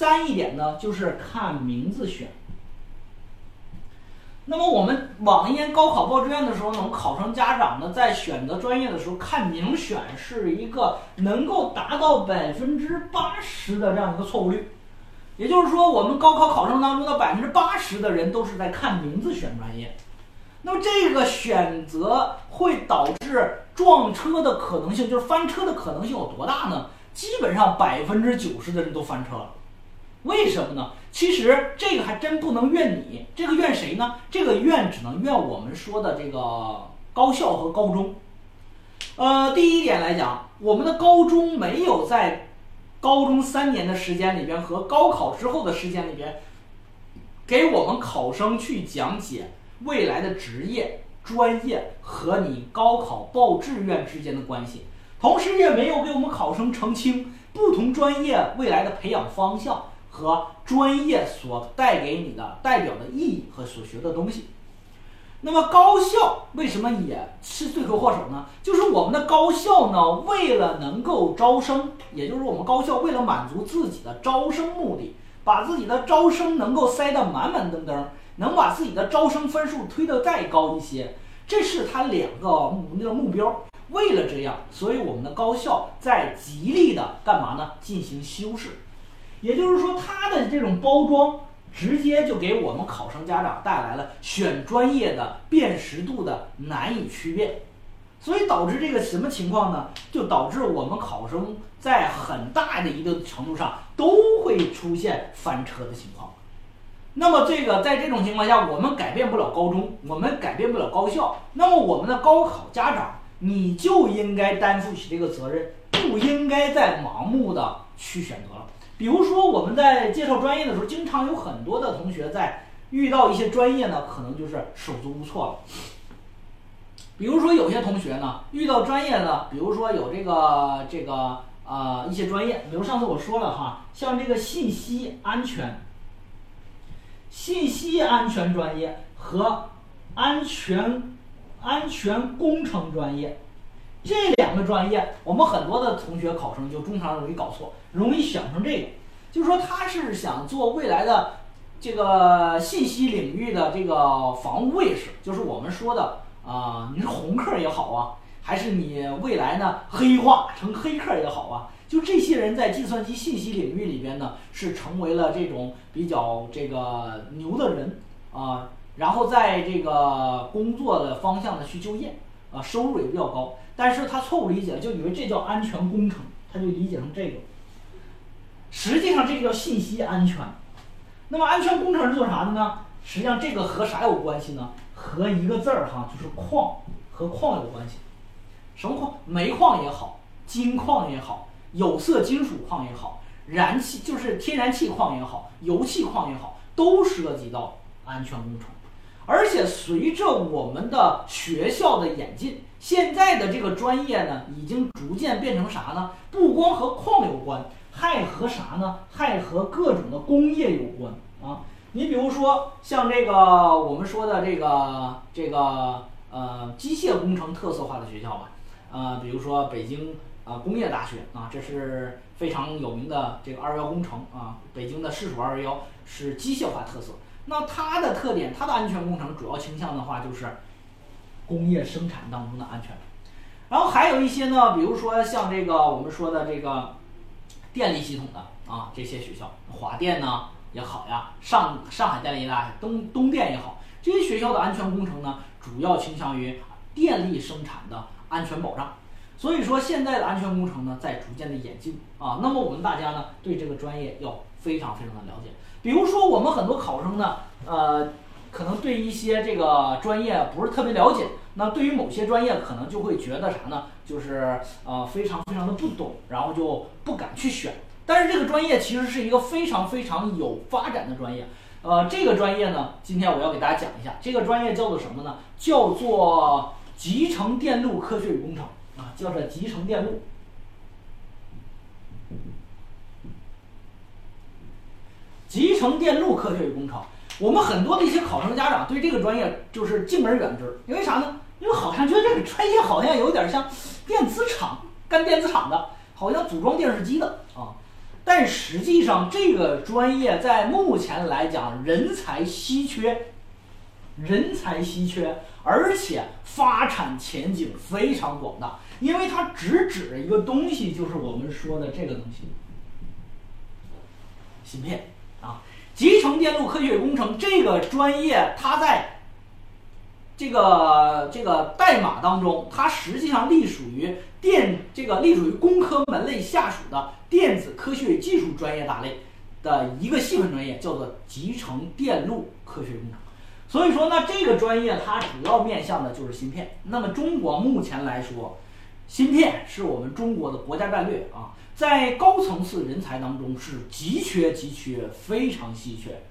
三一点呢，就是看名字选。那么我们往年高考报志愿的时候呢，我们考生家长呢在选择专业的时候看名选是一个能够达到百分之八十的这样一个错误率，也就是说，我们高考考生当中的百分之八十的人都是在看名字选专业。那么这个选择会导致撞车的可能性，就是翻车的可能性有多大呢？基本上百分之九十的人都翻车了。为什么呢？其实这个还真不能怨你，这个怨谁呢？这个怨只能怨我们说的这个高校和高中。呃，第一点来讲，我们的高中没有在高中三年的时间里边和高考之后的时间里边，给我们考生去讲解未来的职业、专业和你高考报志愿之间的关系，同时也没有给我们考生澄清不同专业未来的培养方向。和专业所带给你的代表的意义和所学的东西。那么高校为什么也是罪魁祸首呢？就是我们的高校呢，为了能够招生，也就是我们高校为了满足自己的招生目的，把自己的招生能够塞得满满登登，能把自己的招生分数推得再高一些，这是他两个目那个目标。为了这样，所以我们的高校在极力的干嘛呢？进行修饰。也就是说，它的这种包装直接就给我们考生家长带来了选专业的辨识度的难以区别，所以导致这个什么情况呢？就导致我们考生在很大的一个程度上都会出现翻车的情况。那么这个在这种情况下，我们改变不了高中，我们改变不了高校，那么我们的高考家长你就应该担负起这个责任，不应该再盲目的去选择了。比如说，我们在介绍专业的时候，经常有很多的同学在遇到一些专业呢，可能就是手足无措了。比如说，有些同学呢，遇到专业呢，比如说有这个这个呃一些专业，比如上次我说了哈，像这个信息安全、信息安全专业和安全安全工程专业。这两个专业，我们很多的同学考生就经常容易搞错，容易想成这个，就是说他是想做未来的这个信息领域的这个防务卫士，就是我们说的啊，你是红客也好啊，还是你未来呢黑化成黑客也好啊，就这些人在计算机信息领域里边呢，是成为了这种比较这个牛的人啊，然后在这个工作的方向呢去就业啊，收入也比较高。但是他错误理解，就以为这叫安全工程，他就理解成这个。实际上这个叫信息安全。那么安全工程是做啥的呢？实际上这个和啥有关系呢？和一个字儿哈，就是矿，和矿有关系。什么矿？煤矿也好，金矿也好，有色金属矿也好，燃气就是天然气矿也好，油气矿也好，都涉及到安全工程。而且随着我们的学校的演进。现在的这个专业呢，已经逐渐变成啥呢？不光和矿有关，还和啥呢？还和各种的工业有关啊！你比如说像这个我们说的这个这个呃机械工程特色化的学校吧，呃，比如说北京啊工业大学啊，这是非常有名的这个二幺工程啊，北京的市属二幺是机械化特色。那它的特点，它的安全工程主要倾向的话就是。工业生产当中的安全，然后还有一些呢，比如说像这个我们说的这个电力系统的啊，这些学校，华电呢也好呀，上上海电力大学、东东电也好，这些学校的安全工程呢，主要倾向于电力生产的安全保障。所以说，现在的安全工程呢，在逐渐的演进啊。那么我们大家呢，对这个专业要非常非常的了解。比如说，我们很多考生呢，呃。可能对一些这个专业不是特别了解，那对于某些专业可能就会觉得啥呢？就是呃非常非常的不懂，然后就不敢去选。但是这个专业其实是一个非常非常有发展的专业。呃，这个专业呢，今天我要给大家讲一下，这个专业叫做什么呢？叫做集成电路科学与工程啊，叫做集成电路。集成电路科学与工程。我们很多的一些考生家长对这个专业就是敬而远之，因为啥呢？因为好像觉得这个专业好像有点像电子厂干电子厂的，好像组装电视机的啊。但实际上这个专业在目前来讲人才稀缺，人才稀缺，而且发展前景非常广大，因为它直指一个东西，就是我们说的这个东西，芯片啊，集成电路科学工程这个专业，它在。这个这个代码当中，它实际上隶属于电这个隶属于工科门类下属的电子科学技术专业大类的一个细分专业，叫做集成电路科学工程。所以说呢，这个专业它主要面向的就是芯片。那么中国目前来说，芯片是我们中国的国家战略啊，在高层次人才当中是极缺极缺，非常稀缺。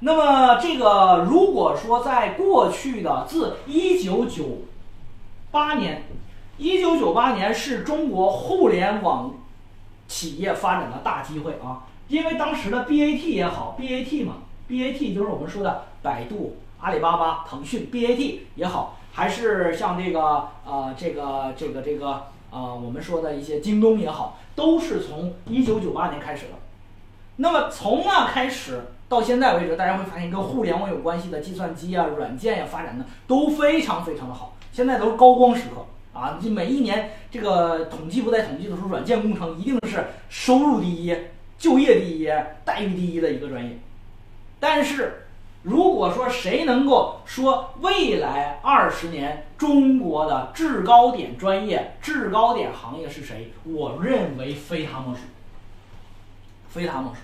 那么这个，如果说在过去的自一九九八年，一九九八年是中国互联网企业发展的大机会啊，因为当时的 BAT 也好，BAT 嘛，BAT 就是我们说的百度、阿里巴巴、腾讯，BAT 也好，还是像这个呃这个这个这个呃我们说的一些京东也好，都是从一九九八年开始的。那么从那开始。到现在为止，大家会发现跟互联网有关系的计算机啊、软件呀发展的都非常非常的好。现在都是高光时刻啊！就每一年这个统计不在统计的时候，软件工程一定是收入第一、就业第一、待遇第一的一个专业。但是，如果说谁能够说未来二十年中国的制高点专业、制高点行业是谁？我认为非他莫属，非他莫属。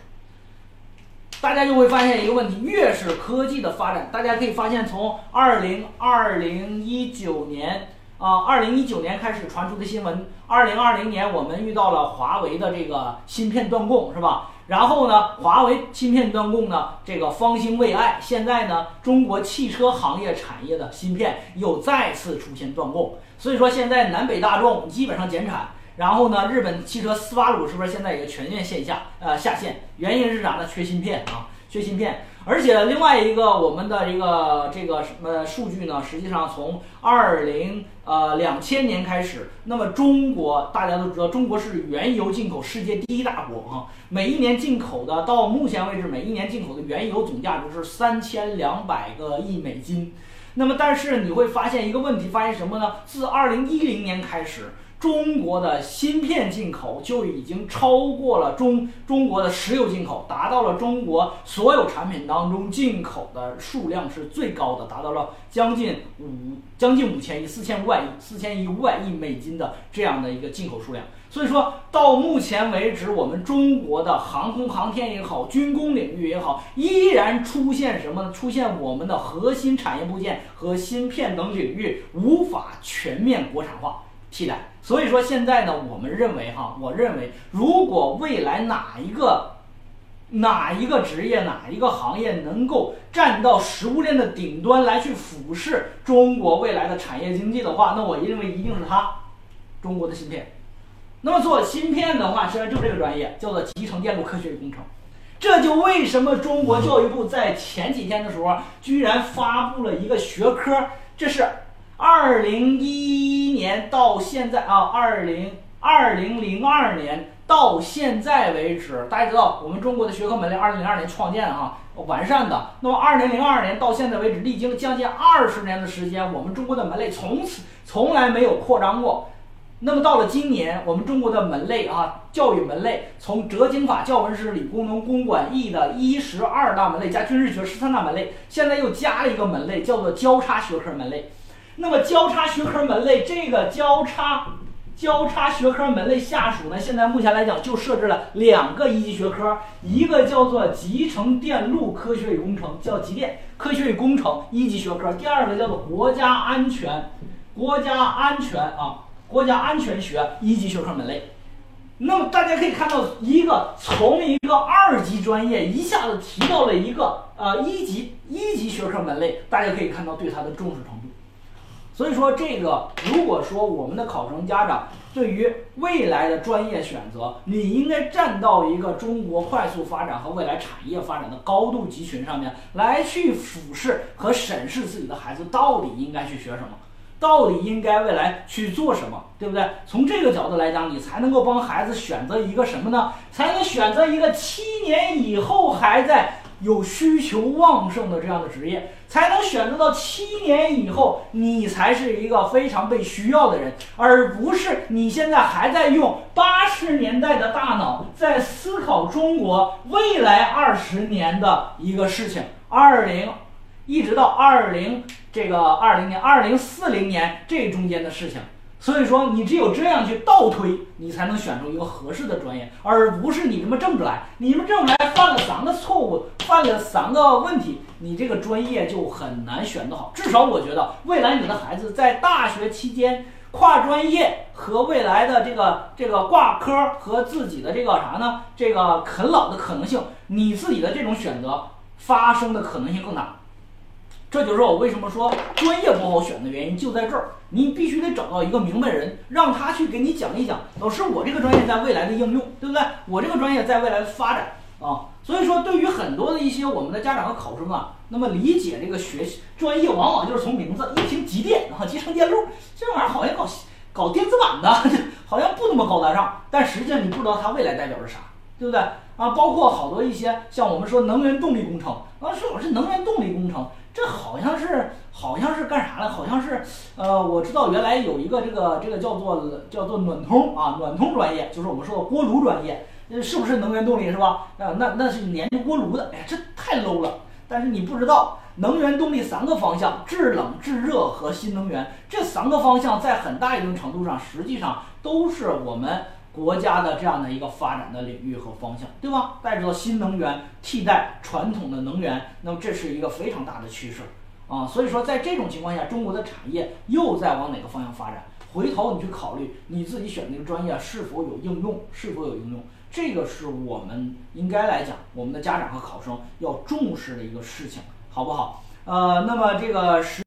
大家就会发现一个问题：越是科技的发展，大家可以发现，从二零二零一九年啊，二零一九年开始传出的新闻，二零二零年我们遇到了华为的这个芯片断供，是吧？然后呢，华为芯片断供呢，这个方兴未艾。现在呢，中国汽车行业产业的芯片又再次出现断供，所以说现在南北大众基本上减产。然后呢，日本汽车斯巴鲁是不是现在也全面线下呃下线？原因是啥呢？缺芯片啊，缺芯片。而且另外一个我们的一个这个什么数据呢？实际上从二零呃两千年开始，那么中国大家都知道，中国是原油进口世界第一大国啊，每一年进口的到目前为止，每一年进口的原油总价值是三千两百个亿美金。那么但是你会发现一个问题，发现什么呢？自二零一零年开始。中国的芯片进口就已经超过了中中国的石油进口，达到了中国所有产品当中进口的数量是最高的，达到了将近五将近五千亿、四千五百亿、四千亿五百亿美金的这样的一个进口数量。所以说到目前为止，我们中国的航空航天也好，军工领域也好，依然出现什么呢？出现我们的核心产业部件和芯片等领域无法全面国产化。替代，所以说现在呢，我们认为哈，我认为如果未来哪一个哪一个职业哪一个行业能够站到食物链的顶端来去俯视中国未来的产业经济的话，那我认为一定是它，中国的芯片。那么做芯片的话，实际上就这个专业叫做集成电路科学与工程。这就为什么中国教育部在前几天的时候居然发布了一个学科，这是。二零一一年到现在啊，二零二零零二年到现在为止，大家知道我们中国的学科门类二零零二年创建哈完善的。那么二零零二年到现在为止，历经将近二十年的时间，我们中国的门类从此从来没有扩张过。那么到了今年，我们中国的门类啊，教育门类从哲经法、教文史、理工农、公管艺的一十二大门类加军事学十三大门类，现在又加了一个门类，叫做交叉学科门类。那么交叉学科门类，这个交叉交叉学科门类下属呢，现在目前来讲就设置了两个一级学科，一个叫做集成电路科学与工程，叫集电科学与工程一级学科；第二个叫做国家安全国家安全啊国家安全学一级学科门类。那么大家可以看到，一个从一个二级专业一下子提到了一个呃一级一级学科门类，大家可以看到对它的重视程度。所以说，这个如果说我们的考生家长对于未来的专业选择，你应该站到一个中国快速发展和未来产业发展的高度集群上面来去俯视和审视自己的孩子到底应该去学什么。到底应该未来去做什么，对不对？从这个角度来讲，你才能够帮孩子选择一个什么呢？才能选择一个七年以后还在。有需求旺盛的这样的职业，才能选择到七年以后，你才是一个非常被需要的人，而不是你现在还在用八十年代的大脑在思考中国未来二十年的一个事情。二零，一直到二零这个二零年、二零四零年这中间的事情。所以说，你只有这样去倒推，你才能选出一个合适的专业，而不是你这么正着来。你们正着来犯了三个错误，犯了三个问题，你这个专业就很难选得好。至少我觉得，未来你的孩子在大学期间跨专业和未来的这个这个挂科和自己的这个啥呢？这个啃老的可能性，你自己的这种选择发生的可能性更大。这就是我为什么说专业不好选的原因，就在这儿。你必须得找到一个明白人，让他去给你讲一讲，老师，我这个专业在未来的应用，对不对？我这个专业在未来的发展啊。所以说，对于很多的一些我们的家长和考生啊，那么理解这个学习专业，往往就是从名字一听机电啊，集成电路，这玩意儿好像搞搞电子版的，好像不那么高大上。但实际上你不知道它未来代表着啥，对不对？啊，包括好多一些像我们说能源动力工程，啊，说我是能源动力工程。这好像是，好像是干啥了？好像是，呃，我知道原来有一个这个这个叫做叫做暖通啊，暖通专业，就是我们说的锅炉专业，是不是能源动力是吧？啊，那那是研究锅炉的，哎呀，这太 low 了。但是你不知道，能源动力三个方向：制冷、制热和新能源。这三个方向在很大一定程度上，实际上都是我们。国家的这样的一个发展的领域和方向，对吧？大家知道新能源替代传统的能源，那么这是一个非常大的趋势啊。所以说，在这种情况下，中国的产业又在往哪个方向发展？回头你去考虑你自己选的这个专业是否有应用，是否有应用，这个是我们应该来讲，我们的家长和考生要重视的一个事情，好不好？呃，那么这个是。